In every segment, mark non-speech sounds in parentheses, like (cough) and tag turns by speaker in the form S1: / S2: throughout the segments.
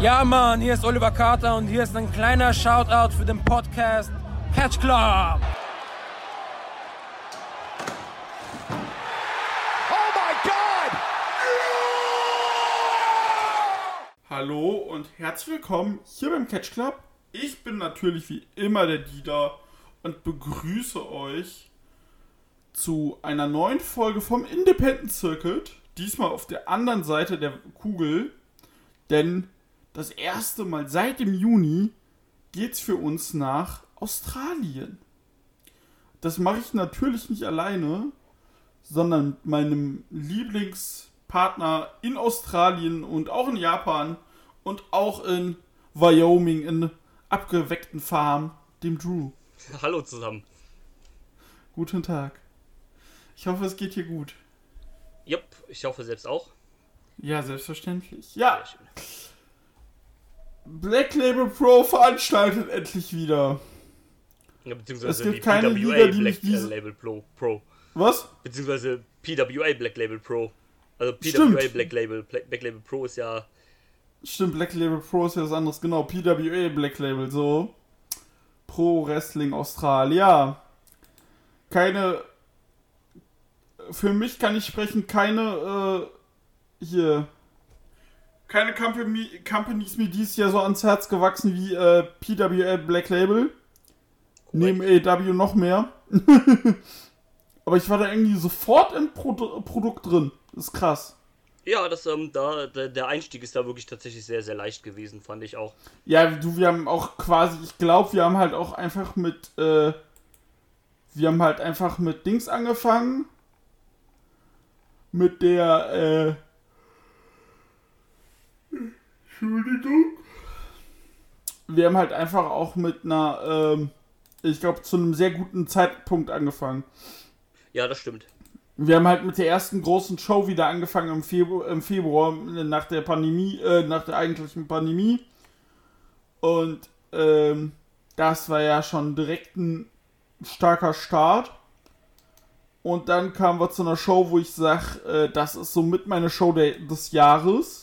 S1: Ja, Mann, hier ist Oliver Carter und hier ist ein kleiner Shoutout für den Podcast Catch Club.
S2: Hallo und herzlich willkommen hier beim Catch Club. Ich bin natürlich wie immer der Dieter und begrüße euch zu einer neuen Folge vom Independent Circuit. Diesmal auf der anderen Seite der Kugel, denn das erste Mal seit dem Juni geht's für uns nach Australien. Das mache ich natürlich nicht alleine, sondern mit meinem Lieblingspartner in Australien und auch in Japan und auch in Wyoming in abgeweckten Farm, dem Drew. (laughs)
S3: Hallo zusammen.
S2: Guten Tag. Ich hoffe, es geht dir gut.
S3: Jupp, ich hoffe selbst auch.
S2: Ja, selbstverständlich. Ja,
S3: Sehr schön.
S2: Black Label Pro veranstaltet endlich wieder.
S3: Ja, beziehungsweise
S2: Es gibt
S3: die
S2: keine
S3: PWA
S2: Liga, die
S3: Black
S2: diese-
S3: Label Pro, Pro.
S2: Was?
S3: Beziehungsweise PWA Black Label Pro. Also PWA
S2: Stimmt.
S3: Black Label. Black, Black Label Pro ist ja.
S2: Stimmt, Black Label Pro ist ja was anderes. Genau, PWA Black Label, so. Pro Wrestling Australia. Keine. Für mich kann ich sprechen, keine, äh, hier. Keine Company, Companies mir dies Jahr so ans Herz gewachsen wie äh, PWA Black Label. Neben AEW noch mehr. (laughs) Aber ich war da irgendwie sofort im Produ Produkt drin. Das ist krass.
S3: Ja, das, ähm, da, der, der Einstieg ist da wirklich tatsächlich sehr, sehr leicht gewesen, fand ich auch.
S2: Ja, du, wir haben auch quasi, ich glaube, wir haben halt auch einfach mit, äh, wir haben halt einfach mit Dings angefangen. Mit der, äh, Entschuldigung. Wir haben halt einfach auch mit einer, ähm, ich glaube, zu einem sehr guten Zeitpunkt angefangen.
S3: Ja, das stimmt.
S2: Wir haben halt mit der ersten großen Show wieder angefangen im Februar, im Februar nach der Pandemie, äh, nach der eigentlichen Pandemie. Und ähm, das war ja schon direkt ein starker Start. Und dann kamen wir zu einer Show, wo ich sag, äh, das ist somit meine Show der, des Jahres.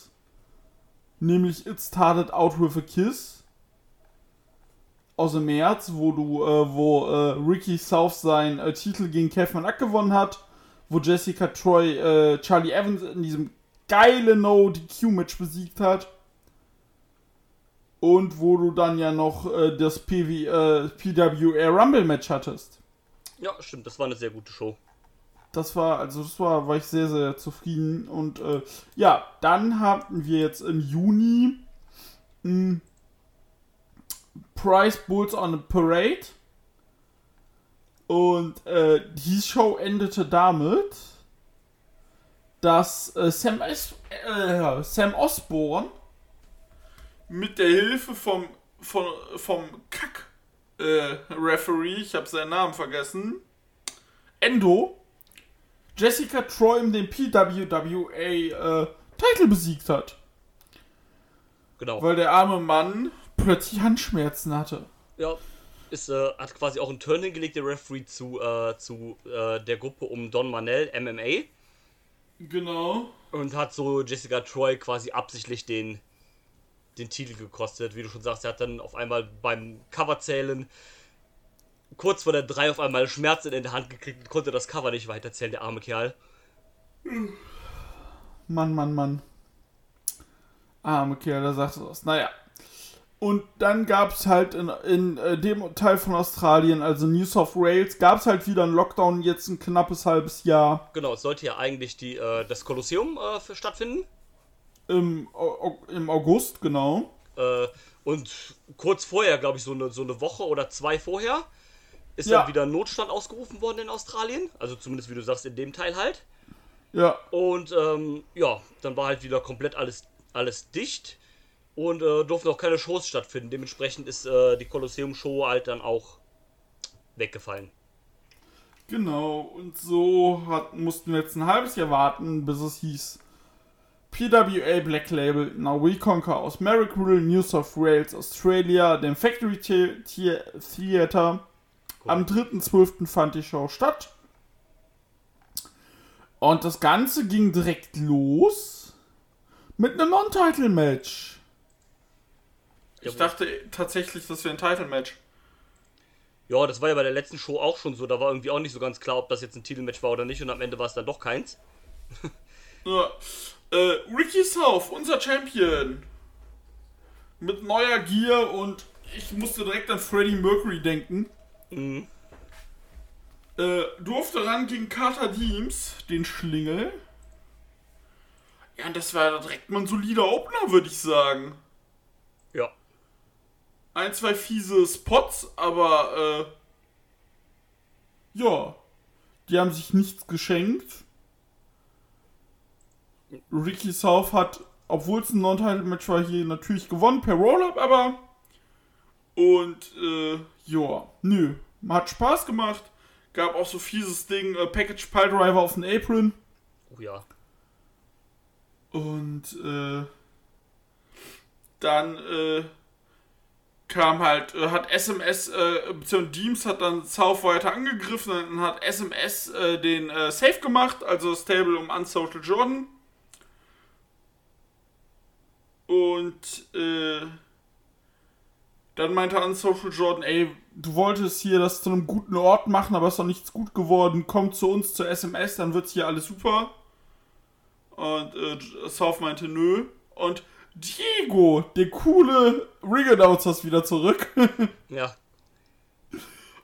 S2: Nämlich It Started Out with a Kiss. Aus dem März, wo du, äh, wo äh, Ricky South seinen äh, Titel gegen Kevin Ack gewonnen hat wo Jessica Troy äh, Charlie Evans in diesem geilen No-DQ-Match besiegt hat. Und wo du dann ja noch äh, das PW, äh, PWR Rumble-Match hattest.
S3: Ja, stimmt, das war eine sehr gute Show.
S2: Das war, also das war, war ich sehr, sehr zufrieden. Und äh, ja, dann hatten wir jetzt im Juni mh, Price Bulls on a Parade. Und äh, die Show endete damit, dass äh, Sam, es äh, Sam Osborne mit der Hilfe vom, vom, vom Kack-Referee, ich habe seinen Namen vergessen, Endo, Jessica Troy in den PWWA äh, Titel besiegt hat.
S3: Genau.
S2: Weil der arme Mann plötzlich Handschmerzen hatte.
S3: Ja, ist, äh, hat quasi auch ein Turn hingelegt, der Referee, zu, äh, zu äh, der Gruppe um Don Manel, MMA.
S2: Genau.
S3: Und hat so Jessica Troy quasi absichtlich den, den Titel gekostet. Wie du schon sagst, er hat dann auf einmal beim Coverzählen kurz vor der 3 auf einmal Schmerzen in der Hand gekriegt und konnte das Cover nicht weiterzählen, der arme Kerl.
S2: Mann, Mann, Mann. Arme Kerl, da sagst du das. Naja. Und dann gab es halt in, in äh, dem Teil von Australien, also New South Wales, gab es halt wieder einen Lockdown, jetzt ein knappes halbes Jahr.
S3: Genau, es sollte ja eigentlich die, äh, das Kolosseum äh, stattfinden.
S2: Im, im August, genau.
S3: Äh, und kurz vorher, glaube ich, so eine, so eine Woche oder zwei vorher, ist
S2: Ja.
S3: dann wieder Notstand ausgerufen worden in Australien. Also zumindest, wie du sagst, in dem Teil halt.
S2: Ja,
S3: Und ähm, ja, dann war halt wieder komplett alles, alles dicht und äh, durften auch keine Shows stattfinden. Dementsprechend ist äh, die Kolosseum-Show halt dann auch weggefallen.
S2: genau. Und so hat, mussten wir jetzt ein halbes Jahr warten, bis es hieß PWA Black Label Now We Conquer aus Marrickville, New South Wales, Australia, dem Factory The The Theater. Am 3.12. fand die Show statt. Und das Ganze ging direkt los mit einem Non-Title-Match. Ich dachte tatsächlich, das wäre ein Title-Match.
S3: Ja, das war ja bei der letzten Show auch schon so. Da war irgendwie auch nicht so ganz klar, ob das jetzt ein Titelmatch war oder nicht. Und am Ende war es dann doch keins.
S2: Ja. Äh, Ricky South, unser Champion. Mit neuer Gear und ich musste direkt an Freddie Mercury denken.
S3: Mhm.
S2: Äh, durfte ran gegen Carter Deems, den Schlingel. Ja, und das war direkt mal ein solider Opener, würde ich sagen.
S3: Ja.
S2: Ein, zwei fiese Spots, aber äh, ja, die haben sich nichts geschenkt. Ricky South hat, obwohl es ein Non-Title-Match war, hier natürlich gewonnen per Roll-Up, aber und äh, ja, nö, hat Spaß gemacht. Gab auch so fieses Ding, äh, Package Pile Driver auf den Apron.
S3: Oh ja.
S2: Und äh, dann äh, kam halt, äh, hat SMS, äh, beziehungsweise Deems hat dann South weiter angegriffen, dann hat SMS äh, den äh, Safe gemacht, also das Table um Unsocial Jordan. Und äh, dann meinte Unsocial Jordan, ey, du wolltest hier das zu einem guten Ort machen, aber ist doch nichts gut geworden. Komm zu uns zur SMS, dann wird's hier alles super. Und äh, South meinte nö. Und Diego, der coole Ring Announcer ist wieder zurück. (laughs)
S3: Ja.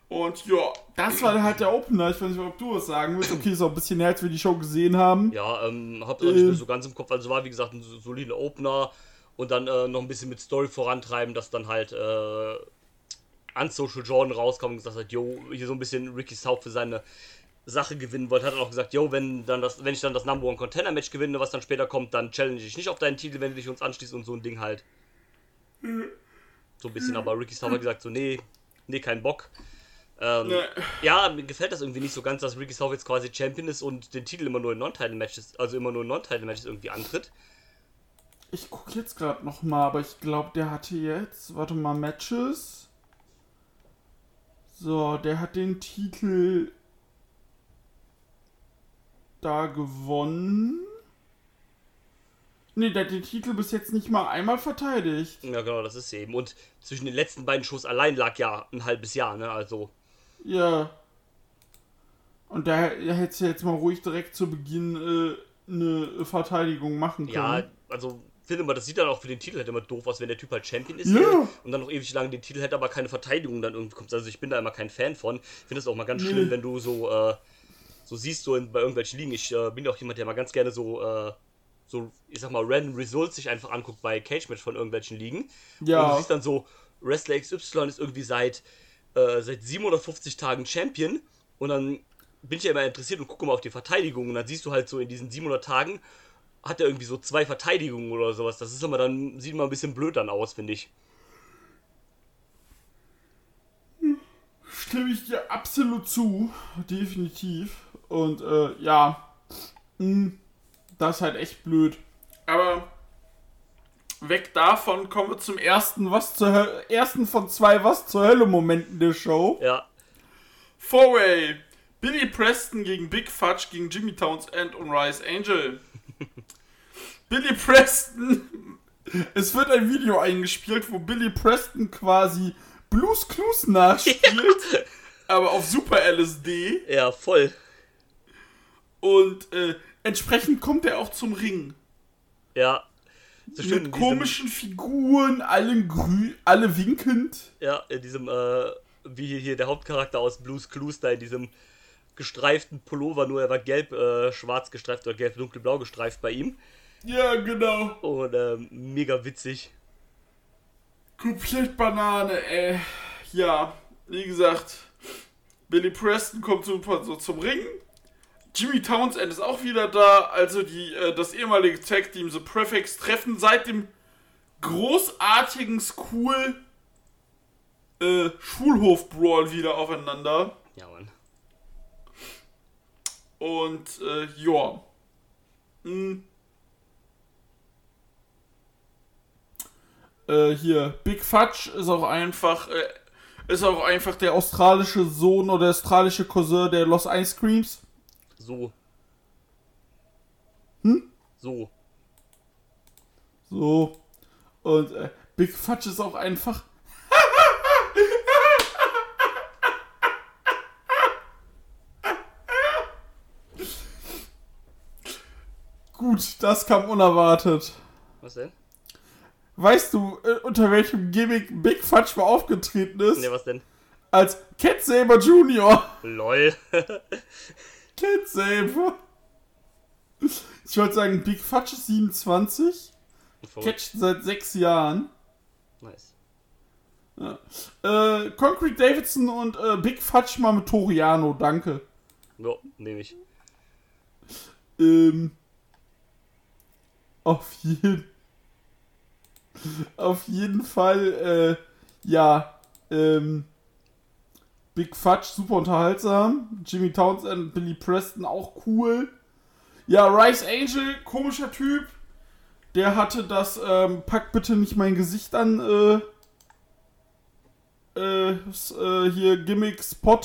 S2: Und ja, das war halt der Opener. Ich weiß nicht, ob du was sagen willst. Okay, ist auch ein bisschen her, als wir die Show gesehen haben.
S3: Ja, ähm, hab auch nicht mehr
S2: Ähm.
S3: so ganz im Kopf. Also war, wie gesagt, ein so- solider Opener und dann äh, noch ein bisschen mit Story vorantreiben, dass dann halt äh, Unsocial Jordan rauskam und gesagt hat, yo, hier so ein bisschen Ricky South für seine Sache gewinnen wollte, hat er auch gesagt, yo, wenn dann das, wenn ich dann das Number One Contender Match gewinne, was dann später kommt, dann challenge ich nicht auf deinen Titel, wenn du dich uns anschließt und so ein Ding halt. So ein bisschen, aber Ricky South hat gesagt, so, nee, nee, kein Bock. Ähm,
S2: Ne.
S3: ja, mir gefällt das irgendwie nicht so ganz, dass Ricky South jetzt quasi Champion ist und den Titel immer nur in Non-Title-Matches, also immer nur in Non-Title-Matches irgendwie antritt.
S2: Ich gucke jetzt gerade noch mal, aber ich glaube, der hatte jetzt, warte mal, Matches. So, der hat den Titel da gewonnen. Nee, der hat den Titel bis jetzt nicht mal einmal verteidigt.
S3: Ja, genau, das ist eben. Und zwischen den letzten beiden Shows allein lag ja ein halbes Jahr, ne? Also,
S2: Ja. Und da, hättest du jetzt mal ruhig direkt zu Beginn äh, eine Verteidigung machen können.
S3: ja, also, finde mal, das sieht dann auch für den Titel halt immer doof aus, wenn der Typ halt Champion ist
S2: Ja.
S3: hier und dann noch ewig lang den Titel hätte, aber keine Verteidigung dann irgendwie kommt. Also, ich bin da immer kein Fan von. Ich finde es auch mal ganz
S2: Nee.
S3: schlimm, wenn du so, äh, so siehst, so in, bei irgendwelchen Ligen. Ich äh, bin ja auch jemand, der mal ganz gerne so, äh, so, ich sag mal, random Results sich einfach anguckt bei Cage Match von irgendwelchen Ligen. Und du
S2: Ja.
S3: siehst dann so, Wrestler XY ist irgendwie seit, äh, seit 750 Tagen Champion und dann bin ich ja immer interessiert und gucke mal auf die Verteidigung und dann siehst du halt so in diesen 700 Tagen hat er irgendwie so zwei Verteidigungen oder sowas. Das ist immer dann, sieht immer ein bisschen blöd dann aus, finde ich.
S2: Stimme ich dir absolut zu, definitiv. Und äh, ja, mh, das ist halt echt blöd. Aber weg davon kommen wir zum ersten was zur Hö- ersten von zwei was zur Hölle Momenten der Show.
S3: Ja,
S2: Four-Way. Billy Preston gegen Big Fudge gegen Jimmy Townsend und Rise Angel. (laughs) Billy Preston. Es wird ein Video eingespielt, wo Billy Preston quasi Blues Clues nachspielt, (laughs) aber auf Super LSD.
S3: ja, voll.
S2: Und äh, entsprechend kommt er auch zum Ring.
S3: Ja. So schön
S2: Mit
S3: diesem,
S2: komischen Figuren, allen grü alle winkend.
S3: ja, in diesem, äh, wie hier der Hauptcharakter aus Blues Clues da in diesem gestreiften Pullover, nur er war gelb, äh, schwarz gestreift oder gelb, dunkelblau gestreift bei ihm.
S2: Ja, genau.
S3: Und ähm, mega witzig.
S2: Komplett Banane, ey. Ja, wie gesagt, Billy Preston kommt super so zum Ring. Jimmy Townsend ist auch wieder da. Also die, äh, das ehemalige Tag Team The Prefix treffen seit dem großartigen School äh, Schulhof Brawl wieder aufeinander.
S3: Ja, Mann.
S2: Und äh, ja. Hm. Äh, hier, Big Fudge ist auch einfach, äh, ist auch einfach der australische Sohn oder australische Cousin der Los Ice Creams.
S3: So.
S2: Hm?
S3: So.
S2: So. Und äh, Big Fudge ist auch einfach. Gut, das kam unerwartet.
S3: Was denn?
S2: Weißt du, äh, unter welchem Gimmick Big Fudge mal aufgetreten ist?
S3: Ne, was denn?
S2: Als Cat Saber Jr.
S3: LOL. (laughs)
S2: Cat Saber. Ich wollte sagen, Big Fudge ist 27, catcht seit sechs Jahren.
S3: Nice.
S2: Ja. Äh, Concrete Davidson und äh, Big Fudge mal mit Toriano, danke.
S3: Ja, nehme ich.
S2: Ähm, auf jeden auf jeden Fall, äh, ja, ähm, Big Fudge super unterhaltsam, Jimmy Townsend, Billy Preston auch cool. Ja, Rice Angel, komischer Typ. Der hatte das, ähm, pack bitte nicht mein Gesicht an, äh, äh, äh hier Gimmick-Spot.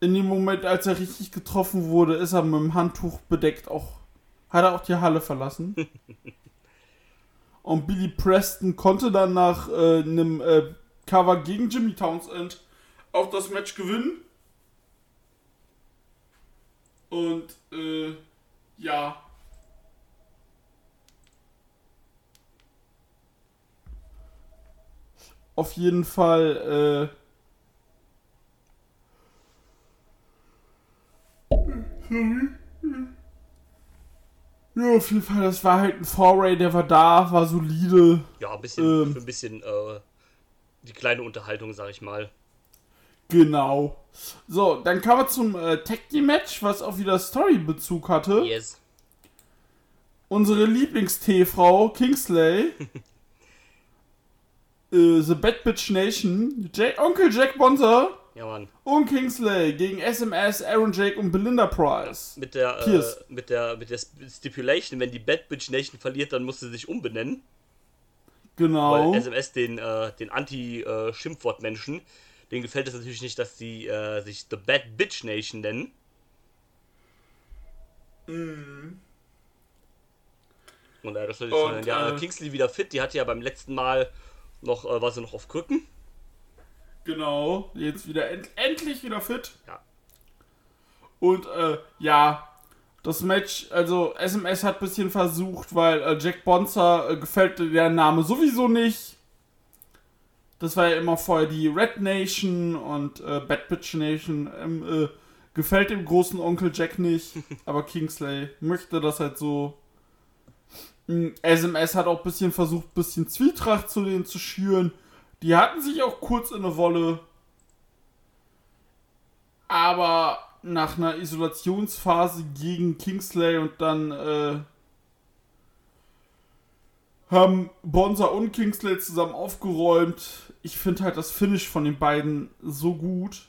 S2: In dem Moment, als er richtig getroffen wurde, ist er mit dem Handtuch bedeckt auch. Hat er auch die Halle verlassen. Und Billy Preston konnte dann nach äh, einem äh, Cover gegen Jimmy Townsend auch das Match gewinnen. Und äh, ja. Auf jeden Fall, äh. Sorry. Ja, auf jeden Fall, das war halt ein Foray, der war da, war solide.
S3: Ja, ein bisschen,
S2: Ähm.
S3: für ein bisschen, äh, die kleine Unterhaltung, sag ich mal.
S2: Genau. So, dann kamen wir zum äh, Tag Team Match, was auch wieder Story-Bezug hatte.
S3: Yes.
S2: Unsere Lieblings-T-Frau, Kingsley. (laughs) äh, The Bad Bitch Nation. Jack, Onkel Jack Bonser
S3: Ja, Mann.
S2: und Kingsley gegen SMS, Aaron Jake und Belinda Price.
S3: Mit der, äh, mit der, mit der Stipulation, wenn die Bad Bitch Nation verliert, dann muss sie sich umbenennen.
S2: Genau.
S3: Weil SMS den, äh, den Anti-Schimpfwort-Menschen, denen gefällt es natürlich nicht, dass sie äh, sich The Bad Bitch Nation nennen. Und äh, das
S2: Und,
S3: schon, ja,
S2: äh,
S3: Kingsley wieder fit, die hatte ja beim letzten Mal noch, äh, war sie noch auf Krücken.
S2: Genau. Jetzt wieder end endlich wieder fit.
S3: Ja.
S2: Und äh, ja, das Match, also SMS hat ein bisschen versucht, weil äh, Jack Bonzer äh, gefällt der Name sowieso nicht. Das war ja immer vorher die Red Nation und äh, Bad Bitch Nation. Ähm, äh, gefällt dem großen Onkel Jack nicht, (laughs) aber Kingsley möchte das halt so. Mm, SMS hat auch ein bisschen versucht, ein bisschen Zwietracht zu denen zu schüren. Die hatten sich auch kurz in eine Wolle. Aber nach einer Isolationsphase gegen Kingsley und dann äh, haben Bonza und Kingsley zusammen aufgeräumt. Ich finde halt das Finish von den beiden so gut.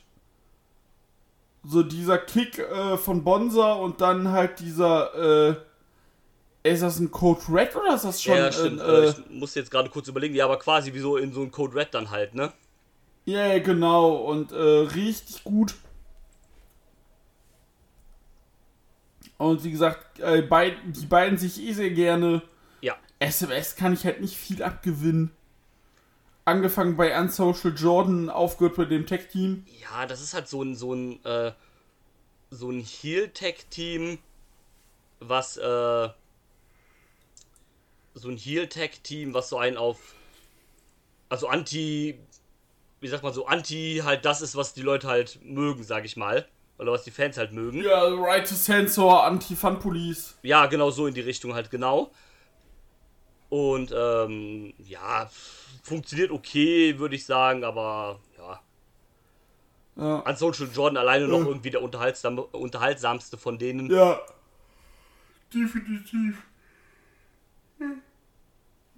S2: So dieser Kick äh, von Bonza und dann halt dieser, äh, ist das ein Code Red oder ist das schon
S3: ja, stimmt.
S2: ein,
S3: äh,
S2: äh,
S3: ich muss jetzt gerade kurz überlegen, ja, aber quasi wie so in so ein Code Red dann halt, ne?
S2: Ja, yeah, genau. Und äh, richtig gut. Und wie gesagt, äh, beid, die beiden sich eh sehr gerne.
S3: Ja.
S2: SMS kann ich halt nicht viel abgewinnen. Angefangen bei Unsocial Jordan, aufgehört bei dem Tech-Team.
S3: Ja, das ist halt so ein, so ein, äh, so ein Heel-Tech-Team, was, äh, so ein Heel-Tech-Team, was so ein auf, also anti, wie sagt man so, anti halt das ist, was die Leute halt mögen, sag ich mal. Oder was die Fans halt mögen.
S2: Ja, Right to Censor, Anti-Fun-Police.
S3: Ja, genau so in die Richtung halt, genau. Und, ähm, ja, funktioniert okay, würde ich sagen, aber, ja.
S2: Ja.
S3: An Social Jordan alleine noch
S2: Äh.
S3: irgendwie der unterhaltsam, unterhaltsamste von denen.
S2: ja. Definitiv.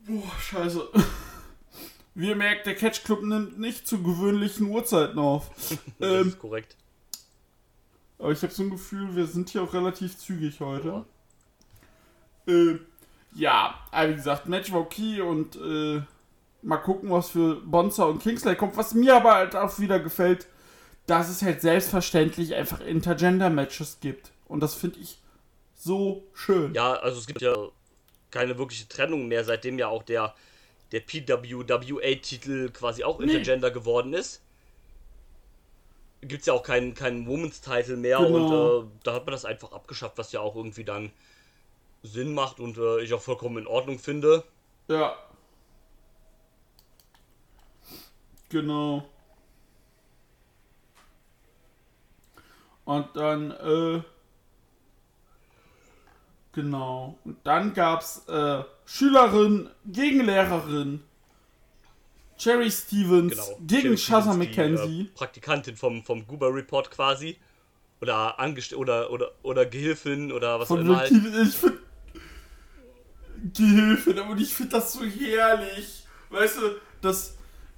S2: Boah, scheiße. (laughs) Wie ihr merkt, der Catch Club nimmt nicht zu gewöhnlichen Uhrzeiten auf. (laughs)
S3: Das
S2: ähm,
S3: ist korrekt.
S2: Aber ich habe so ein Gefühl, wir sind hier auch relativ zügig heute.
S3: Ja.
S2: Äh, ja, wie gesagt, Match war okay und äh, mal gucken, was für Bonza und Kingsley kommt. Was mir aber halt auch wieder gefällt, dass es halt selbstverständlich einfach Intergender-Matches gibt. Und das finde ich so schön.
S3: Ja, also es gibt ja keine wirkliche Trennung mehr, seitdem ja auch der der PWWA-Titel quasi auch nee. Intergender geworden ist. Gibt es ja auch keinen, keinen Women's-Title mehr genau. und äh, da hat man das einfach abgeschafft, was ja auch irgendwie dann Sinn macht und äh, ich auch vollkommen in Ordnung finde.
S2: Ja. Genau. Und dann, äh, genau. Und dann gab's äh, Schülerin gegen Lehrerin. Jerry Stevens genau. gegen Shazza McKenzie.
S3: äh, Praktikantin vom, vom Goober Report quasi. Oder Angest oder, oder, oder Gehilfin oder was auch immer. Halt. Ich finde
S2: Gehilfin, aber ich finde das so herrlich. Weißt du, das,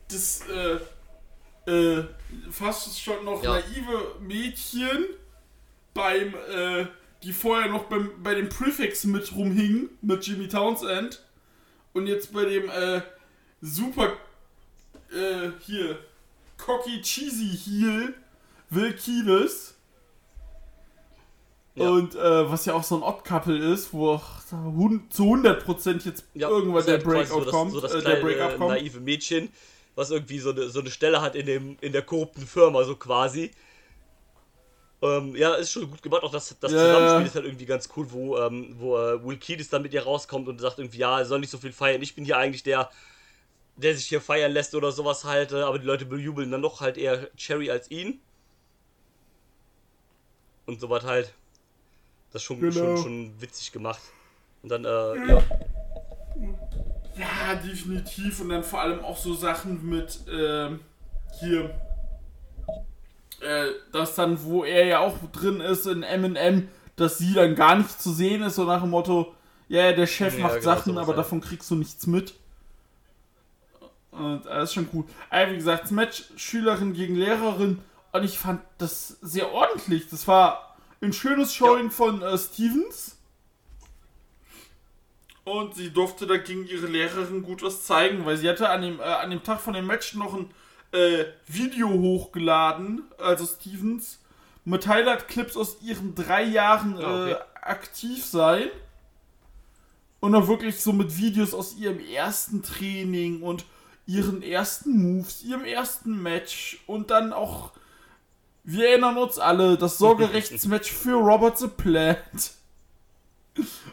S2: das, äh, äh, fast schon noch ja. naive Mädchen beim, äh, die vorher noch beim, bei dem Prefix mit rumhingen, mit Jimmy Townsend. Und jetzt bei dem, äh, super äh, hier, Cocky Cheesy Heel Will Kieles. Ja. Und äh, was ja auch so ein Odd-Couple ist, wo zu 100% jetzt ja, irgendwann der Breakout so das, kommt. So
S3: das äh, kleine, der kommt. naive Mädchen, was irgendwie so eine, so eine Stelle hat in, dem, in der korrupten Firma, so quasi. Ähm, ja, ist schon gut gemacht. Auch das, das ja, Zusammenspiel ist halt irgendwie ganz cool, wo, ähm, wo äh, Will Kiedis dann mit ihr rauskommt und sagt irgendwie, ja, soll nicht so viel feiern. Ich bin hier eigentlich der, der sich hier feiern lässt oder sowas halt, äh, aber die Leute bejubeln dann doch halt eher Cherry als ihn. Und sowas halt. Das ist schon, genau. schon, schon witzig gemacht. Und dann, äh, ja.
S2: Ja, definitiv. Und dann vor allem auch so Sachen mit, äh, hier, äh, dass dann, wo er ja auch drin ist in M&M, dass sie dann gar nicht zu sehen ist, so nach dem Motto, ja, der Chef ja, macht genau, Sachen, aber ja. davon kriegst du nichts mit. Und das ist schon cool. Aber wie gesagt, das Match Schülerin gegen Lehrerin. Und ich fand das sehr ordentlich. Das war ein schönes Showing ja. von äh, Stevens. Und sie durfte da gegen ihre Lehrerin gut was zeigen, weil sie hatte an dem, äh, an dem Tag von dem Match noch ein äh, Video hochgeladen, also Stevens, mit Highlight-Clips aus ihren drei Jahren ja, okay. Äh, aktiv sein. Und dann wirklich so mit Videos aus ihrem ersten Training und ihren ersten Moves, ihrem ersten Match und dann auch, wir erinnern uns alle, das Sorgerechtsmatch (laughs) für Robert the Plant.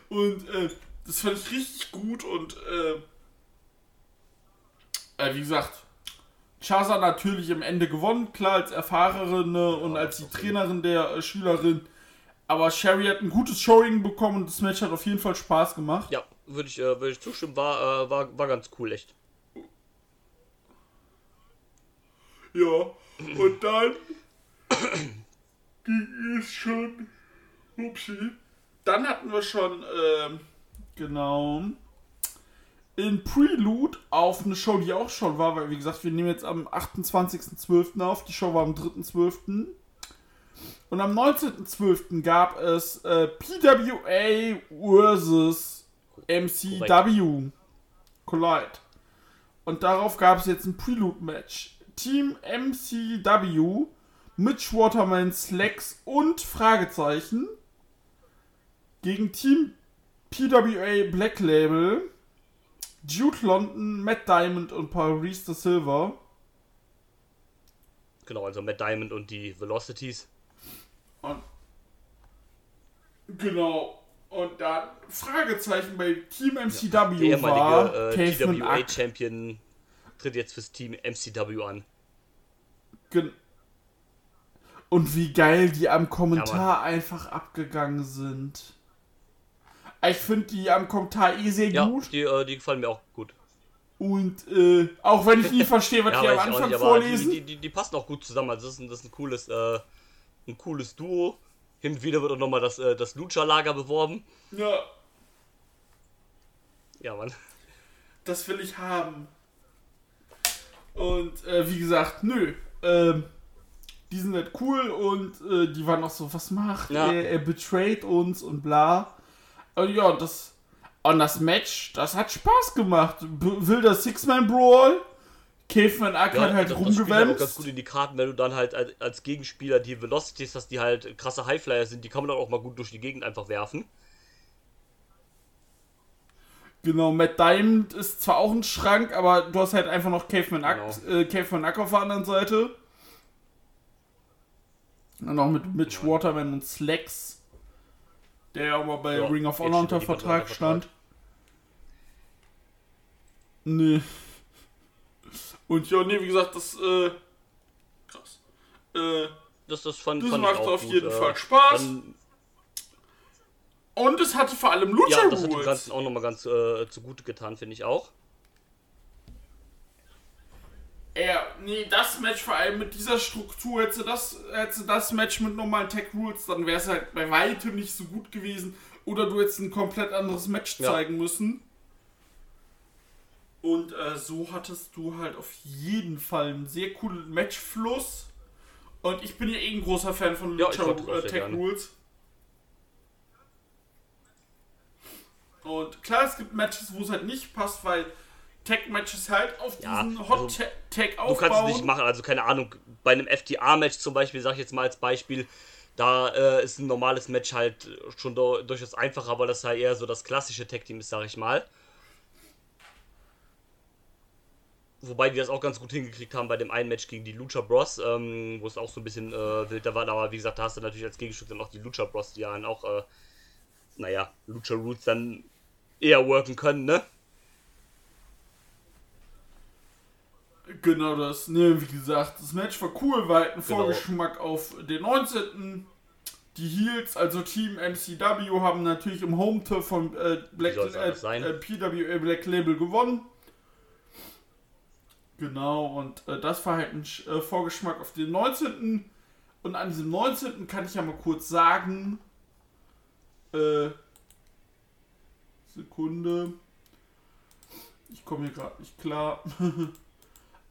S2: Und äh, das fand ich richtig gut und äh, äh, wie gesagt, Chaza natürlich im Ende gewonnen, klar als Erfahrenere und als die Trainerin der äh, Schülerin. Aber Sherry hat ein gutes Showing bekommen und das Match hat auf jeden Fall Spaß gemacht.
S3: Ja, würde ich, äh, würd ich zustimmen, war, äh, war, war ganz cool, echt.
S2: Ja, und dann (coughs) ging es schon. Upsi. Dann hatten wir schon, ähm, genau, in Prelude auf eine Show, die auch schon war, weil wie gesagt, wir nehmen jetzt am 28.12. auf, die Show war am 3.12. Und am 19.12. gab es äh, PWA vs. MCW Collide. Und darauf gab es jetzt ein Prelude-Match. Team MCW, Mitch Waterman Slacks und Fragezeichen gegen Team PWA Black Label, Jude London, Matt Diamond und Paris de Silver.
S3: Genau, also Matt Diamond und die Velocities.
S2: Und genau. Und dann Fragezeichen bei Team MCW ja, der ehemalige,
S3: äh, PWA Champion tritt jetzt fürs Team MCW an.
S2: Gen und wie geil die am Kommentar ja, einfach abgegangen sind. Ich finde die am Kommentar eh sehr ja, gut.
S3: Die, äh, die gefallen mir auch gut.
S2: Und äh, auch wenn ich nie verstehe, was ja, die am Anfang nicht, vorlesen.
S3: Die, die, die, passen auch gut zusammen. Also das ist ein, das ist ein cooles, äh, ein cooles Duo. Hin und wieder wird auch nochmal das, äh, das Lucha-Lager beworben.
S2: Ja.
S3: Ja, Mann.
S2: Das will ich haben. Und äh, wie gesagt, nö. Ähm, die sind halt cool und äh, die waren auch so, was macht ja. er? Er betrayt uns und bla. Und ja, das. Und das Match, das hat Spaß gemacht. B wilder Six-Man-Brawl. Caveman Ack ja, hat halt auch
S3: ganz gut in die Karten, wenn du dann halt als Gegenspieler die Velocities hast, die halt krasse Highflyer sind, die kann man dann auch mal gut durch die Gegend einfach werfen.
S2: Genau, Matt Diamond ist zwar auch ein Schrank, aber du hast halt einfach noch Caveman Ack,
S3: Genau.
S2: äh, Caveman Ack auf der anderen Seite. Und auch mit Mitch Waterman und Slacks, der ja auch mal bei
S3: Ja,
S2: Ring of Honor unter
S3: er
S2: Vertrag stand. Nee. Und ja, nee, wie gesagt, das, äh, krass. Äh,
S3: Das, das fand,
S2: Das
S3: fand
S2: macht auf
S3: gut.
S2: jeden
S3: äh,
S2: Fall Spaß. Und es hatte vor allem Lucha
S3: ja, das hat dem. Ganzen auch nochmal ganz äh, zugute getan, finde ich auch.
S2: Ja, nee, das Match vor allem mit dieser Struktur, hätte das, hätte das Match mit normalen Tech Rules, dann wäre es halt bei weitem nicht so gut gewesen. Oder du hättest ein komplett anderes Match
S3: Ja.
S2: zeigen müssen. Und äh, so hattest du halt auf jeden Fall einen sehr coolen Matchfluss. Und ich bin ja eh ein großer Fan von
S3: Ja,
S2: Lucha äh, Tech
S3: gerne.
S2: Rules. Und klar, es gibt Matches, wo es halt nicht passt, weil Tech-Matches halt auf
S3: Ja,
S2: diesen
S3: also,
S2: Hot Tag
S3: Du kannst es
S2: aufbauen.
S3: nicht machen, also keine Ahnung, bei einem FTA-Match zum Beispiel, sag ich jetzt mal als Beispiel, da äh, ist ein normales Match halt schon do, durchaus einfacher, weil das halt eher so das klassische Tag-Team ist, sag ich mal. Wobei die das auch ganz gut hingekriegt haben bei dem einen Match gegen die Lucha Bros, ähm, wo es auch so ein bisschen äh, wilder war, aber wie gesagt, da hast du natürlich als Gegenstück dann auch die Lucha Bros, die ja dann auch, äh, naja, Lucha Roots dann eher worken können, ne?
S2: Genau das. Ne, wie gesagt, das Match war cool, war halt ein
S3: Genau.
S2: Vorgeschmack auf den 19. Die Heels, also Team MCW, haben natürlich im Home-Turf von äh, Black, äh, äh, PWA Black Label gewonnen. Genau, und äh, das war halt ein äh, Vorgeschmack auf den 19. Und an diesem 19. kann ich ja mal kurz sagen, äh, Sekunde. Ich komme hier gerade nicht klar. (laughs)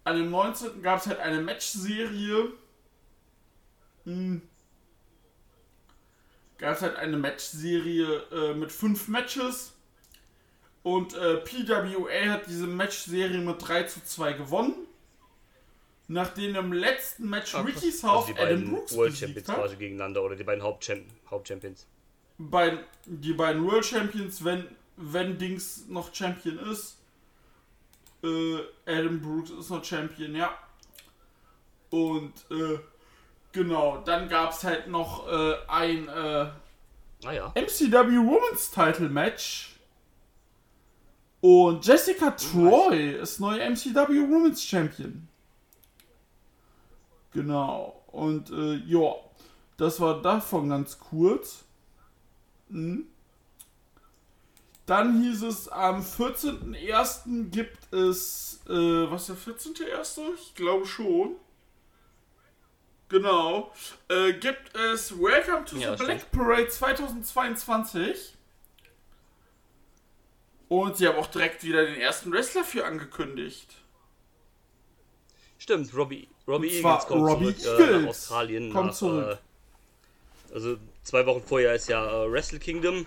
S2: An dem 19. gab es halt eine Matchserie. Hm. Gab es halt eine Matchserie äh, mit fünf Matches. Und äh, PWA hat diese Matchserie mit 3 zu 2 gewonnen. Nachdem im letzten Match Ricky South
S3: Also
S2: Adam Brooks
S3: World Champions
S2: hat.
S3: quasi gegeneinander oder die beiden Hauptchamp Hauptchampions.
S2: bei, die beiden World Champions, wenn, wenn Dings noch Champion ist. Äh, Adam Brooks ist noch Champion, ja. Und äh, genau, dann gab es halt noch äh, ein äh,
S3: Naja.
S2: MCW Women's Title Match. Und Jessica Troy ist neue MCW Women's Champion. Genau. Und äh, ja, das war davon ganz kurz. Mhm. Dann hieß es, am 14.01. gibt es, äh, was ist der 14.01.? Ich glaube schon. Genau. Äh, gibt es Welcome to
S3: Ja,
S2: the Black
S3: stimmt.
S2: Parade 2022. Und sie haben auch direkt wieder den ersten Wrestler für angekündigt.
S3: Stimmt, Robbie, Robbie Eagles kommt
S2: Robbie
S3: zurück äh, nach Australien.
S2: kommt
S3: nach,
S2: zurück.
S3: Äh, also zwei Wochen vorher ist ja äh, Wrestle Kingdom.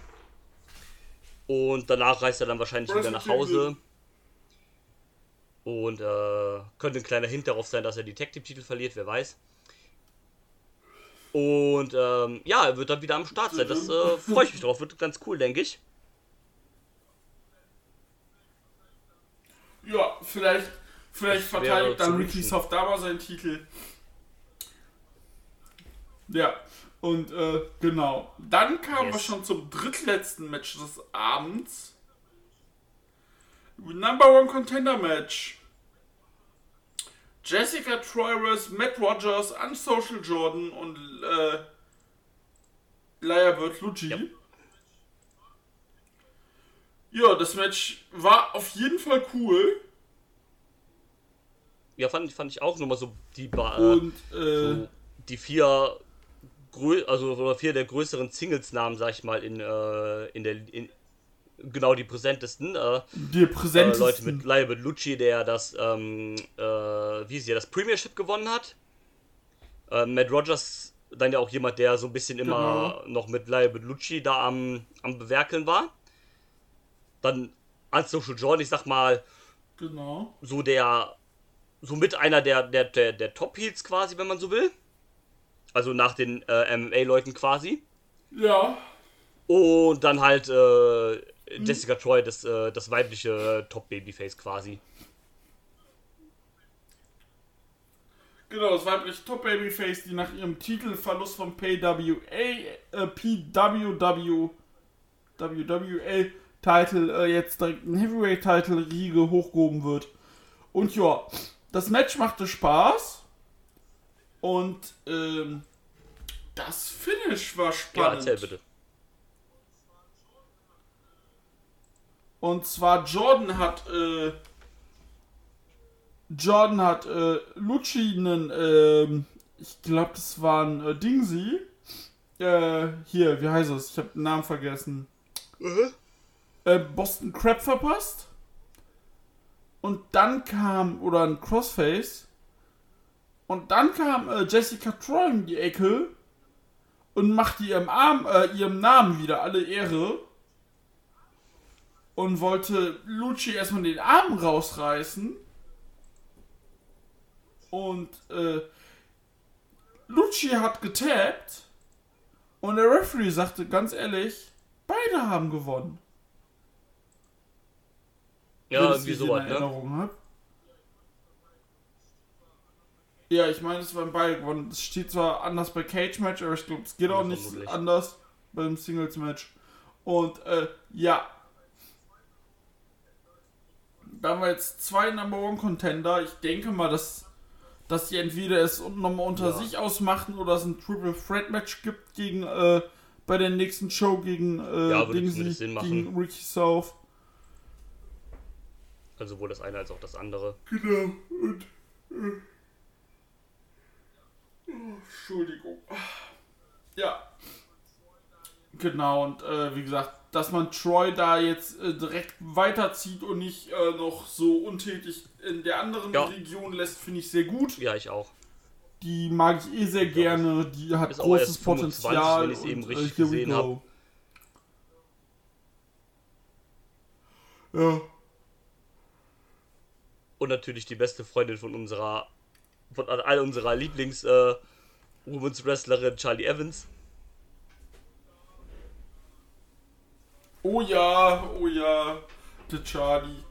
S3: Und danach reist er dann wahrscheinlich wieder nach Hause. Und äh, könnte ein kleiner Hint darauf sein, dass er die Tag Team Titel verliert, wer weiß. Und ähm, ja, er wird dann wieder am Start sein. Das äh, freue ich mich drauf. Wird ganz cool, denke ich.
S2: Ja, vielleicht, vielleicht verteidigt dann Ricky. Soft da mal seinen Titel. Ja, und äh, genau. Dann kamen wir
S3: Yes.
S2: schon zum drittletzten Match des Abends. Number One Contender Match. Jessica Troy vs. Matt Rogers, Unsocial Jordan und äh, Lyrebird Luigi.
S3: Ja.
S2: Ja, das Match war auf jeden Fall cool.
S3: Ja, fand, fand ich auch nur mal so die ba-
S2: Und äh,
S3: so die vier also oder vier der größeren Singles-Namen, sag ich mal, in, äh, in der in, genau die präsentesten. Äh,
S2: die
S3: äh,
S2: präsentesten.
S3: Leute mit Leibe Lucci, der das ähm, äh, wie ja das Premiership gewonnen hat. Äh, Matt Rogers, dann ja auch jemand, der so ein bisschen immer
S2: Genau.
S3: noch mit Leibe Lucci da am, am Bewerkeln war. Dann Unsocial John, ich sag mal,
S2: Genau.
S3: so der, so mit einer der, der, der, der Top-Heels quasi, wenn man so will. Also nach den äh, MMA-Leuten quasi.
S2: Ja.
S3: Und dann halt äh, Jessica Troy, das, äh, das weibliche Top-Babyface quasi.
S2: Genau, das weibliche Top-Babyface, die nach ihrem Titelverlust vom PWA, äh, PWW, WWA-Title äh, jetzt direkt ein Heavyweight-Title-Riege hochgehoben wird. Und ja, das Match machte Spaß. Und ähm, das Finish war
S3: Ja,
S2: spannend.
S3: erzähl bitte.
S2: Und zwar Jordan hat äh, Jordan hat äh, Lucci einen, ähm, ich glaube, das war ein äh, Dingsy. Äh, hier, wie heißt es? Ich habe den Namen vergessen. Äh, Boston Crab verpasst. Und dann kam, oder ein Crossface. Und dann kam äh, Jessica Troy in die Ecke und machte ihrem, Arm, äh, ihrem Namen wieder alle Ehre und wollte Lucci erstmal den Arm rausreißen. Und äh, Lucci hat getappt. Und der Referee sagte ganz ehrlich, beide haben gewonnen.
S3: Ja, irgendwie sowas, ne?
S2: Erinnerung hab. Ja, ich meine, es waren beide gewonnen. Es steht zwar anders bei Cage Match, aber ich glaube, es geht
S3: Ja,
S2: auch nicht
S3: vermutlich.
S2: anders beim Singles Match. Und äh, ja. Da haben wir jetzt zwei Number One Contender. Ich denke mal, dass, dass die entweder es nochmal unter
S3: Ja.
S2: sich ausmachen oder es ein Triple Threat Match gibt gegen äh, bei der nächsten Show gegen äh,
S3: Ja,
S2: Dingsy, gegen Ricky South.
S3: Also sowohl das eine als auch das andere.
S2: Genau. Und. Äh, oh, Entschuldigung. Ja. Genau, und äh, wie gesagt, dass man Troy da jetzt äh, direkt weiterzieht und nicht äh, noch so untätig in der anderen
S3: Ja.
S2: Region lässt, finde ich sehr gut.
S3: Ja, ich auch.
S2: Die mag ich eh sehr gerne. Die hat
S3: Ist
S2: großes
S3: erst 25,
S2: Potenzial.
S3: wenn ich's eben
S2: und,
S3: richtig
S2: we
S3: gesehen
S2: go. Ja.
S3: Und natürlich die beste Freundin von unserer, von all unserer Lieblings äh, Women's Wrestlerin Charlie Evans.
S2: Oh ja, oh ja, der Charlie.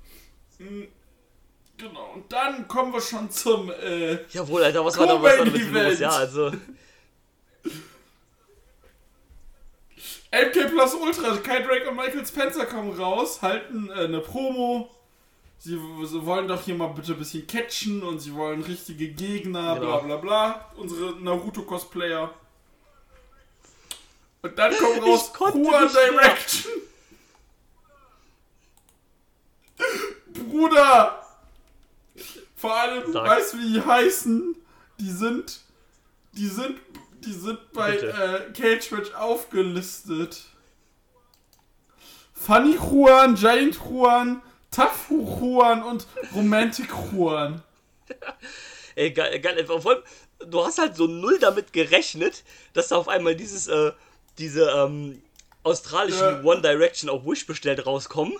S2: Hm, Genau, und dann kommen wir schon zum, äh,
S3: Jawohl, Alter, was war da, was war damit los? Ja, also,
S2: MK Plus Ultra. Kai Drake und Michael Spencer kommen raus, halten äh, eine Promo. Sie, sie wollen doch hier mal bitte ein bisschen catchen und sie wollen richtige Gegner, bla
S3: Genau.
S2: bla bla. Unsere Naruto-Cosplayer. Und dann kommt raus Pure. Direction. Bruder! Vor allem,
S3: Sag.
S2: weißt du, wie die heißen? Die sind. Die sind. Die sind bei äh, Cage Match aufgelistet. Funny Juan, Giant Juan, Tough Juan und Romantic Juan.
S3: ey, geil, geil, vor allem, du hast halt so null damit gerechnet, dass da auf einmal dieses, äh, diese, ähm, australischen
S2: Ja.
S3: One Direction auf Wish bestellt rauskommen.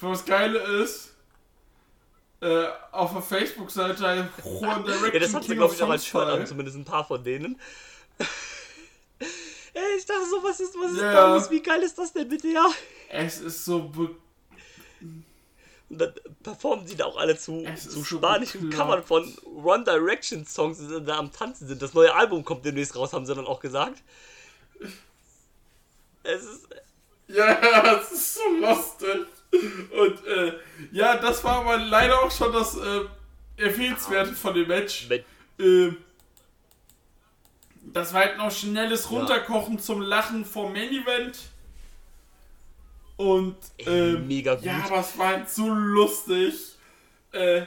S2: Was Geile ist, äh, auf der Facebook-Seite Juan Direction
S3: Ja, das hat sie, glaube ich, auch als Shirt an, zumindest ein paar von denen. Ey, ich dachte so, was ist, was ist
S2: Ja.
S3: da los? Wie geil ist das denn bitte, ja?
S2: Es ist so be
S3: Und dann performen sie da auch alle zu,
S2: Es
S3: zu
S2: so
S3: spanischen
S2: bekloppt.
S3: Covern von One Direction Songs, die dann da am Tanzen sind. Das neue Album kommt demnächst raus, haben sie dann auch gesagt. Es ist.
S2: Ja, es ist so lustig. Und äh, ja, das war aber leider auch schon das äh, Empfehlenswerte von dem Match. Äh, das war halt noch schnelles Runterkochen zum Lachen vom Main Event. Und ähm,
S3: mega gut.
S2: ja, aber es war halt so lustig. Äh,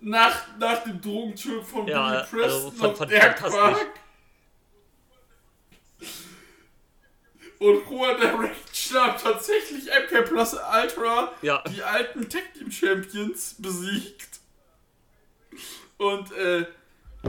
S2: nach, nach dem Drogentrip von
S3: Ja,
S2: Billy
S3: also
S2: Preston
S3: fan-
S2: und der. Quark. Und Juan Direction hat tatsächlich MK Plus Ultra
S3: Ja.
S2: die alten Tag Team Champions besiegt. Und äh,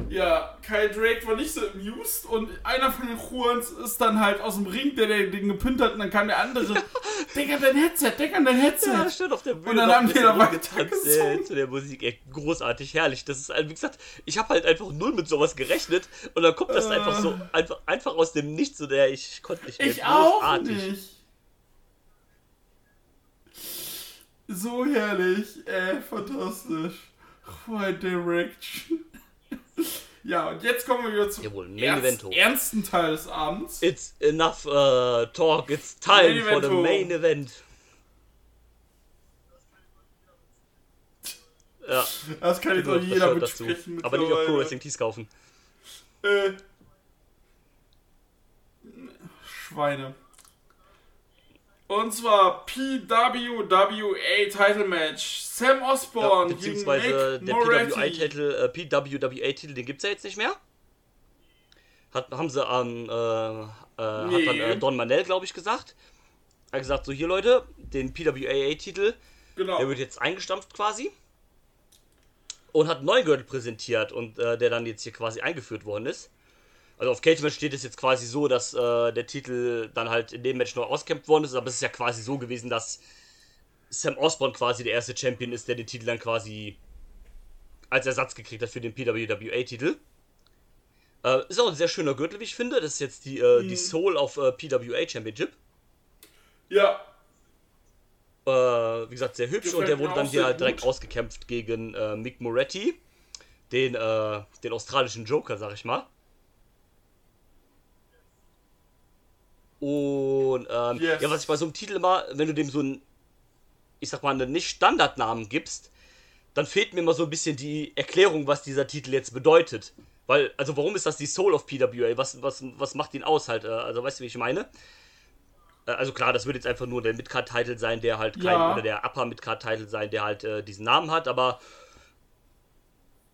S2: ja, Kyle Drake war nicht so amused und einer von den Juans ist dann halt aus dem Ring, der, den gepinnt hat und dann kam der andere (laughs) denk an dein Headset, denk an dein Headset.
S3: Ja, stand auf der Bühne.
S2: Und dann haben die da
S3: bisschen
S2: weiter
S3: rumgetanzt, (laughs)
S2: gesungen.
S3: äh, zu der Musik. Ey, großartig, herrlich. Das ist, halt, wie gesagt, ich habe halt einfach null mit sowas gerechnet und dann kommt das
S2: Äh.
S3: einfach so, einfach, einfach aus dem Nichts, so der ich konnte nicht mehr.
S2: Ich auch
S3: Großartig.
S2: nicht. So herrlich, äh, fantastisch. One Direction. (laughs) ja, und jetzt kommen wir wieder zum
S3: Jawohl,
S2: ernst, ernsten Teil des Abends.
S3: It's enough uh, talk, it's time for the main event. Ja,
S2: Das kann jetzt auch jeder mitsprechen.
S3: Aber nicht auf Pro. Wrestling Tees kaufen.
S2: Äh, Schweine. Und zwar PWWA Title Match. Sam
S3: Ja,
S2: Osborne
S3: beziehungsweise
S2: gegen
S3: der
S2: Nick Moretti.
S3: PWI-Titel, äh, PWWA-Titel, den gibt's ja jetzt nicht mehr. Hat, haben sie an, äh, äh, hat
S2: Nee.
S3: dann äh, Don Manel, glaube ich, gesagt. Er hat gesagt, so hier Leute, den PWAA-Titel,
S2: Genau.
S3: der wird jetzt eingestampft quasi. Und hat einen neuen Gürtel präsentiert und äh, der dann jetzt hier quasi eingeführt worden ist. Also auf Cage Match steht es jetzt quasi so, dass äh, der Titel dann halt in dem Match neu auskämpft worden ist, aber es ist ja quasi so gewesen, dass Sam Osborne quasi der erste Champion ist, der den Titel dann quasi als Ersatz gekriegt hat für den PWWA-Titel. Äh, ist auch ein sehr schöner Gürtel, wie ich finde. Das ist jetzt die, äh, die Soul of äh, PWA Championship.
S2: Ja,
S3: Äh, wie gesagt, sehr hübsch
S2: Gefällt
S3: und der wurde dann hier direkt
S2: gut.
S3: ausgekämpft gegen äh, Mick Moretti, den, den australischen Joker, sag ich mal. Und ähm,
S2: Yes.
S3: ja, was ich bei so einem Titel immer, wenn du dem so einen, ich sag mal, einen Nicht-Standardnamen gibst, dann fehlt mir immer so ein bisschen die Erklärung, was dieser Titel jetzt bedeutet. Weil, also warum ist das die Soul of PWA? Was, was, was macht ihn aus halt? Äh, Also weißt du, wie ich meine? Äh, Also klar, das wird jetzt einfach nur der Midcard-Titel sein, der halt kein,
S2: Ja.
S3: oder der Upper Midcard-Titel sein, der halt äh, diesen Namen hat, aber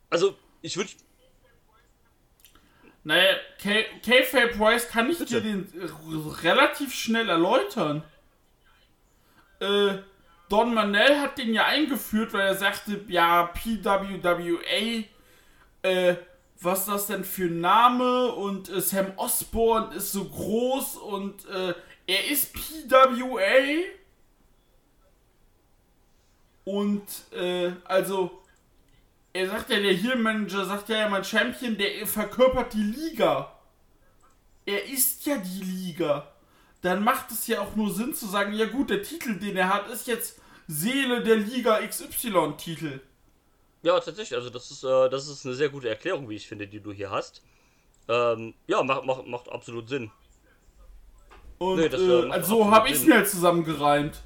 S3: also ich würde
S2: naja, K-Fape Price kann ich
S3: Bitte.
S2: dir den äh, relativ schnell erläutern. Äh, Don Manel hat den ja eingeführt, weil er sagte, ja, PWWA, äh, was ist das denn für ein Name? Und äh, Sam Osborne ist so groß und äh, er ist PWA. Und, äh, also, er sagt ja, der Heel-Manager sagt ja, mein Champion, der verkörpert die Liga. Er ist ja die Liga. Dann macht es ja auch nur Sinn zu sagen, ja gut, der Titel, den er hat, ist jetzt Seele der Liga XY-Titel.
S3: Ja, tatsächlich, also das ist, äh, das ist eine sehr gute Erklärung, wie ich finde, die du hier hast. Ähm, ja, macht, macht, macht absolut Sinn.
S2: Und
S3: Nee, das, äh,
S2: äh, also habe ich es mir halt zusammengereimt.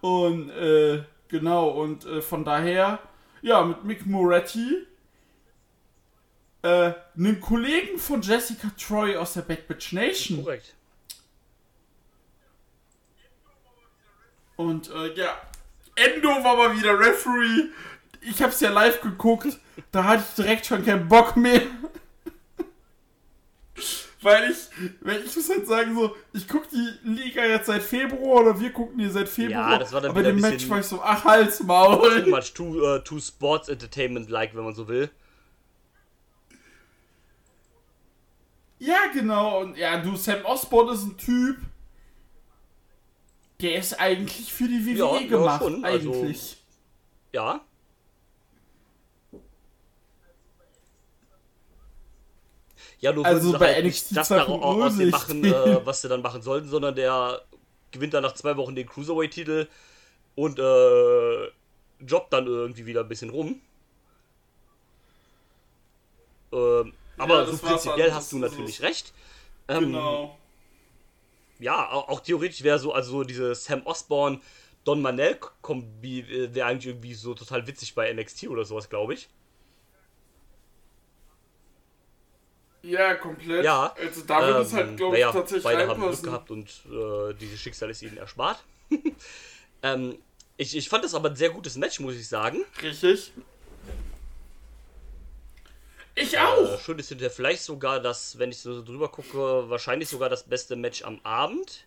S2: Und äh, genau, und äh, von daher, ja, mit Mick Moretti, äh, einem Kollegen von Jessica Troy aus der Bad Bitch Nation.
S3: Korrekt.
S2: Und äh, ja, Endo war mal wieder Referee. Ich hab's ja live geguckt. Da hatte ich direkt schon keinen Bock mehr. (laughs) Weil ich, weil ich muss halt sagen, so, ich guck die Liga jetzt seit Februar oder wir gucken die seit Februar.
S3: Ja, das war dann
S2: aber dem Match war ich so, ach, Hals, Maul.
S3: Too much, too, äh, too Sports Entertainment-like, wenn man so will.
S2: Ja, genau. Und ja, du, Sam Osborne ist ein Typ. Der ist eigentlich für die WWE
S3: Ja, ja,
S2: gemacht,
S3: also-
S2: eigentlich.
S3: Ja. Ja, nur
S2: Also
S3: würden sie halt nicht das da
S2: 2.0
S3: aus dem machen, äh, was sie dann machen sollten, sondern der gewinnt dann nach zwei Wochen den Cruiserweight-Titel und äh, jobbt dann irgendwie wieder ein bisschen rum. Ähm, aber
S2: das
S3: so prinzipiell hast du natürlich recht. Ähm,
S2: Genau.
S3: Ja, auch, auch theoretisch wäre so, also so diese Sam Osborne, Don Manel Kombi äh, wäre eigentlich irgendwie so total witzig bei NXT oder sowas, glaube ich.
S2: Ja, komplett.
S3: Ja,
S2: Also da würde es
S3: Ähm,
S2: halt, glaube ich,
S3: naja,
S2: tatsächlich
S3: beide haben Glück gehabt und äh, dieses Schicksal ist ihnen erspart. (laughs) ähm, ich, ich fand das aber ein sehr gutes Match, muss ich sagen.
S2: Richtig. Ich
S3: Äh,
S2: auch.
S3: schön ist hinterher vielleicht sogar das, wenn ich so drüber gucke, wahrscheinlich sogar das beste Match am Abend.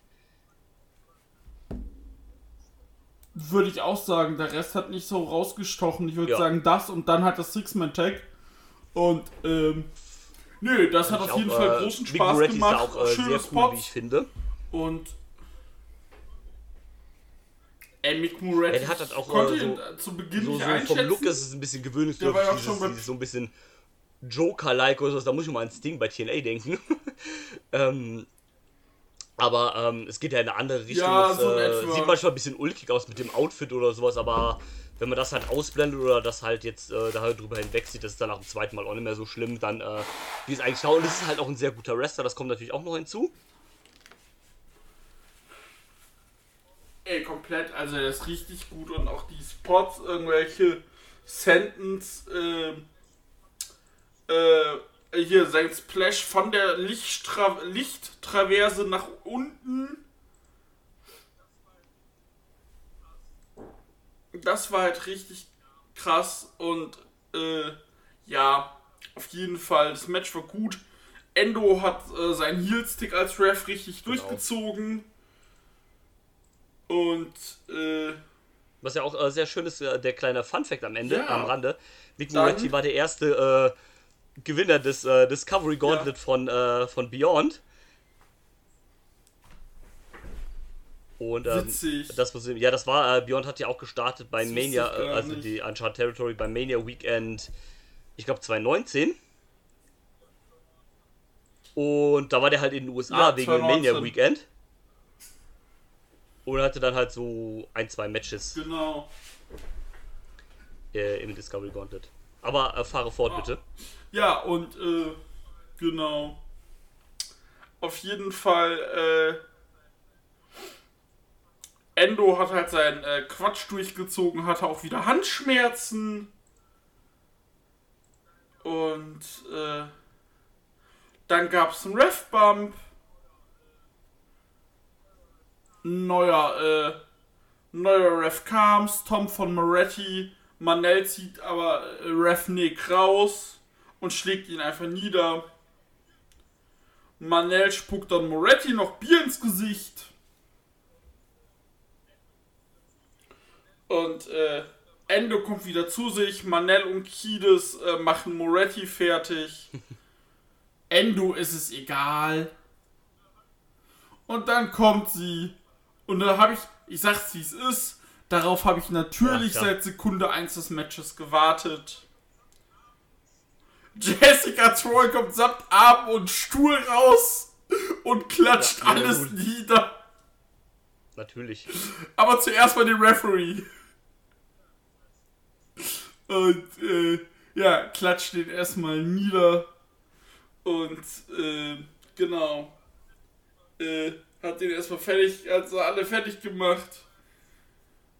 S2: Würde ich auch sagen. Der Rest hat nicht so rausgestochen. Ich würde
S3: Ja.
S2: sagen, das und dann hat das Six-Man-Tag. Und, ähm, nö, das hat
S3: Ich
S2: auf jeden
S3: auch,
S2: Fall
S3: äh,
S2: großen
S3: Big
S2: Spaß
S3: Moretti ist
S2: gemacht.
S3: auch äh, sehr cool, wie ich finde.
S2: Und Ey, Mick Moretti
S3: Ja, hat halt auch,
S2: konnte
S3: äh, so-
S2: ihn zu Beginn
S3: So, so vom. Look ist es ein bisschen
S2: Der war auch
S3: dieses,
S2: schon
S3: dieses so ein bisschen Joker-like oder so, da muss ich mal an Sting bei TNA denken. (laughs) ähm, aber ähm, es geht ja in eine andere Richtung.
S2: Ja,
S3: es,
S2: so
S3: äh, sieht manchmal ein bisschen ulkig aus mit dem Outfit oder sowas, aber wenn man das halt ausblendet oder das halt jetzt äh, da halt drüber das ist dann nach dem zweiten Mal auch nicht mehr so schlimm, dann äh, wie es eigentlich schaut. Und es ist halt auch ein sehr guter Wrestler, das kommt natürlich auch noch hinzu.
S2: Ey, komplett, also der ist richtig gut und auch die Spots, irgendwelche Sentence, ähm, äh, hier sein Splash von der Lichttra Lichttraverse nach unten. Das war halt richtig krass und äh, ja, auf jeden Fall, das Match war gut. Endo hat äh, seinen Heel-Stick als Ref richtig
S3: Genau.
S2: durchgezogen. Und äh,
S3: Was ja auch äh, sehr schön ist, äh, der kleine Fun-Fact am Ende,
S2: Ja.
S3: am Rande.
S2: Dann-
S3: Moretti war der erste äh, Gewinner des äh, Discovery Gauntlet
S2: Ja.
S3: von, von Beyond. Und ähm, das was, ja, das war, äh, Beyond hat ja auch gestartet bei
S2: Das
S3: Mania, äh, also
S2: nicht.
S3: die Uncharted Territory bei Mania Weekend, ich glaube 2019. Und da war der halt in den USA
S2: Ja,
S3: wegen dem
S2: 2019.
S3: Mania Weekend. Und hatte dann halt so ein, zwei Matches
S2: genau.
S3: äh, im Discovery Gauntlet. Aber äh, fahre fort,
S2: Ah.
S3: bitte.
S2: Ja, und äh, genau. Auf jeden Fall, äh, Endo hat halt seinen äh, Quatsch durchgezogen, hatte auch wieder Handschmerzen. Und äh, dann gab es einen Ref-Bump. Neuer, äh, neuer Ref kam's, Tom von Moretti. Manel zieht aber äh, Ref Nick raus und schlägt ihn einfach nieder. Manel spuckt dann Moretti noch Bier ins Gesicht. Und äh, Endo kommt wieder zu sich. Manel und Kiedis äh, machen Moretti fertig. (laughs) Endo ist es egal. Und dann kommt sie. Und da habe ich, ich sag's wie es ist, darauf habe ich natürlich
S3: Ja,
S2: seit Sekunde 1 des Matches gewartet. Jessica Troy kommt samt Arm und Stuhl raus und klatscht
S3: Ja,
S2: alles nieder.
S3: Natürlich.
S2: Aber zuerst mal den Referee. Und äh, ja, klatscht den erstmal nieder. Und äh, genau. Äh, hat den erstmal fertig, sie alle fertig gemacht.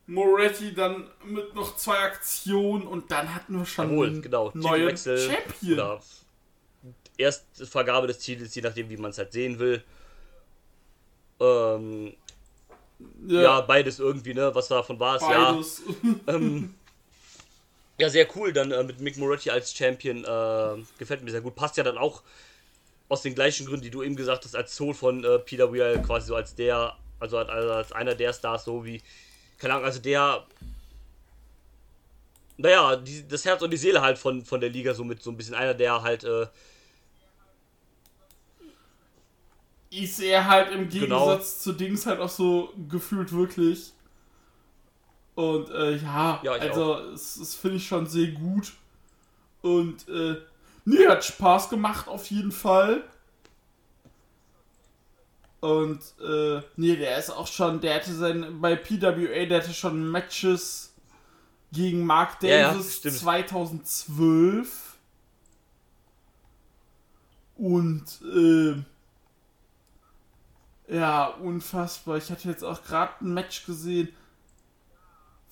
S2: Moretti dann mit noch zwei Aktionen und dann hatten wir schon
S3: Jawohl,
S2: einen
S3: genau.
S2: neuen Champion.
S3: Oder erst Vergabe des Titels, je nachdem, wie man es halt sehen will. Ähm, ja. beides irgendwie, ne? Was davon war es? Ja, ähm, (laughs) ja, sehr cool. Dann äh, mit Mick Moretti als Champion. Äh, gefällt mir sehr gut. Passt ja dann auch aus den gleichen Gründen, die du eben gesagt hast, als Soul von äh, PWL, quasi so als der, also als, als einer der Stars, so wie, keine Ahnung, also der, naja, die, das Herz und die Seele halt von, von der Liga, so mit so ein bisschen einer, der halt, äh,
S2: ist er halt im
S3: Genau.
S2: Gegensatz zu Dings halt auch so gefühlt wirklich. Und äh, ja,
S3: Ja,
S2: also es, es finde ich schon sehr gut. Und äh, nee, hat Spaß gemacht auf jeden Fall. Und äh, nee, der ist auch schon, der hatte sein, bei PWA, der hatte schon Matches gegen Mark
S3: Ja, ja,
S2: Davis
S3: stimmt.
S2: 2012. Und äh, ja, unfassbar. Ich hatte jetzt auch gerade ein Match gesehen.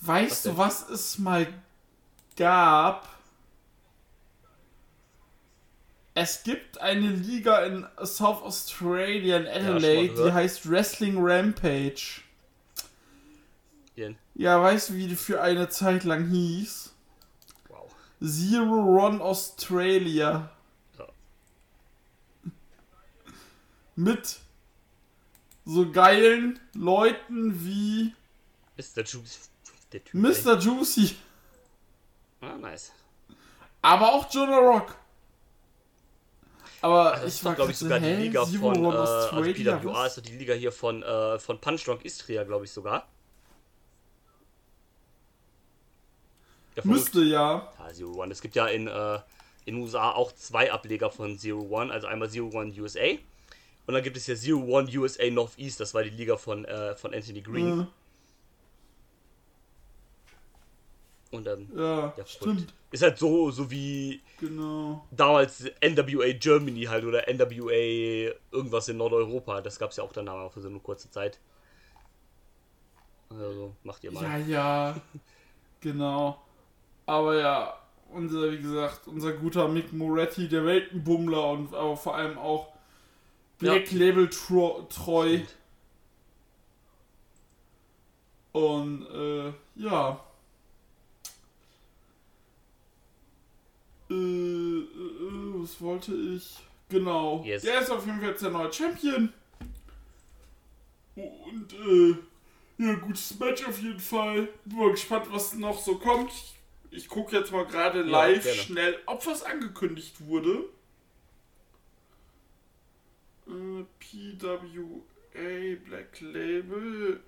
S2: Weißt
S3: Was
S2: du, was es mal gab? Es gibt eine Liga in South Australia, in Adelaide, die
S3: gehört.
S2: heißt Wrestling Rampage.
S3: hier,
S2: Ja, weißt du, wie die für eine Zeit lang hieß?
S3: wow.
S2: Zero Run Australia.
S3: Ja.
S2: Mit so geilen Leuten wie
S3: Mr. Juice, der Typ. ey.
S2: Mr. Juicy,
S3: Ah, nice.
S2: aber auch Jonah Rock. Aber
S3: Also
S2: ich war
S3: glaube ich, sogar
S2: so,
S3: die? Liga
S2: Zero
S3: von, äh, also PWA ist die Liga hier von, äh, von Punchdrunk Istria, glaube ich sogar. Ja.
S2: Müsste ja.
S3: Ja, Zero One. Es gibt ja in, äh, in USA auch zwei Ableger von Zero One, also einmal Zero One USA und dann gibt es ja Zero One USA Northeast, das war die Liga von, äh, von Anthony Green.
S2: Äh,
S3: Und ähm,
S2: ja,
S3: ja,
S2: stimmt.
S3: Ist halt so, so wie
S2: Genau.
S3: damals NWA Germany halt oder NWA irgendwas in Nordeuropa. Das gab es ja auch danach auch für so eine kurze Zeit. Also, macht ihr mal.
S2: Ja, ja. (laughs) genau. Aber ja, unser, wie gesagt, unser guter Mick Moretti, der Weltenbummler und aber vor allem auch Black Label tro treu.
S3: Stimmt.
S2: Und äh, ja. Äh, äh, äh, was wollte ich? Genau.
S3: Yes.
S2: Der ist auf jeden Fall jetzt der neue Champion. Und äh, ja, gutes Match auf jeden Fall. Bin mal gespannt, was noch so kommt. Ich gucke jetzt mal gerade live
S3: gerne.
S2: schnell, ob was angekündigt wurde. Äh, PWA Black Label.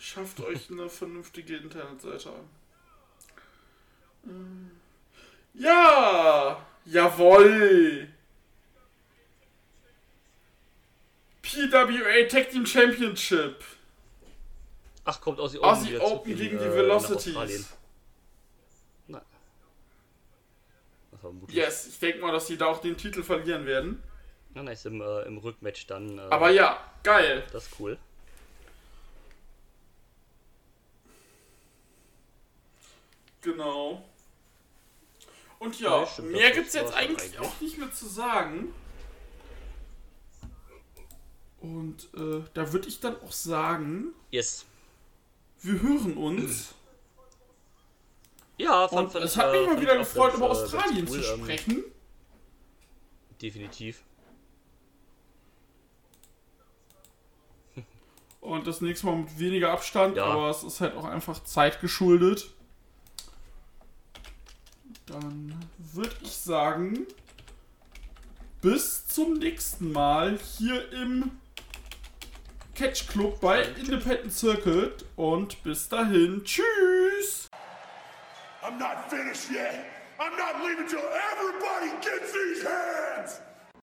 S2: Schafft euch eine vernünftige Internetseite an. Ähm, Ja! Jawoll! PWA Tag Team Championship.
S3: Ach, kommt aus die
S2: Aussie
S3: wieder zurück
S2: Open gegen die
S3: äh,
S2: Velocities.
S3: Nein. Das war mutig.
S2: Yes, ich denke mal, dass sie da auch den Titel verlieren werden.
S3: Ja, nice, im, äh, im Rückmatch dann. Äh,
S2: Aber ja, geil.
S3: Das ist cool.
S2: Genau. Und ja,
S3: Ja, stimmt,
S2: mehr
S3: das
S2: gibt's jetzt eigentlich
S3: eigentlich.
S2: auch nicht mehr zu sagen. Und äh, da würde ich dann auch sagen,
S3: Yes.
S2: wir hören uns.
S3: Ja, fand, fand
S2: es hat mich
S3: äh,
S2: mal
S3: fand
S2: wieder gefreut, über
S3: äh,
S2: Australien
S3: cool,
S2: zu
S3: ähm,
S2: sprechen.
S3: Definitiv.
S2: Und das nächste Mal mit weniger Abstand,
S3: Ja.
S2: aber es ist halt auch einfach Zeit geschuldet. Dann würde ich sagen, bis zum nächsten Mal hier im Catch Club bei Independent Circuit und bis dahin, tschüss!
S4: I'm not finished yet. I'm not leaving till everybody gets these hands.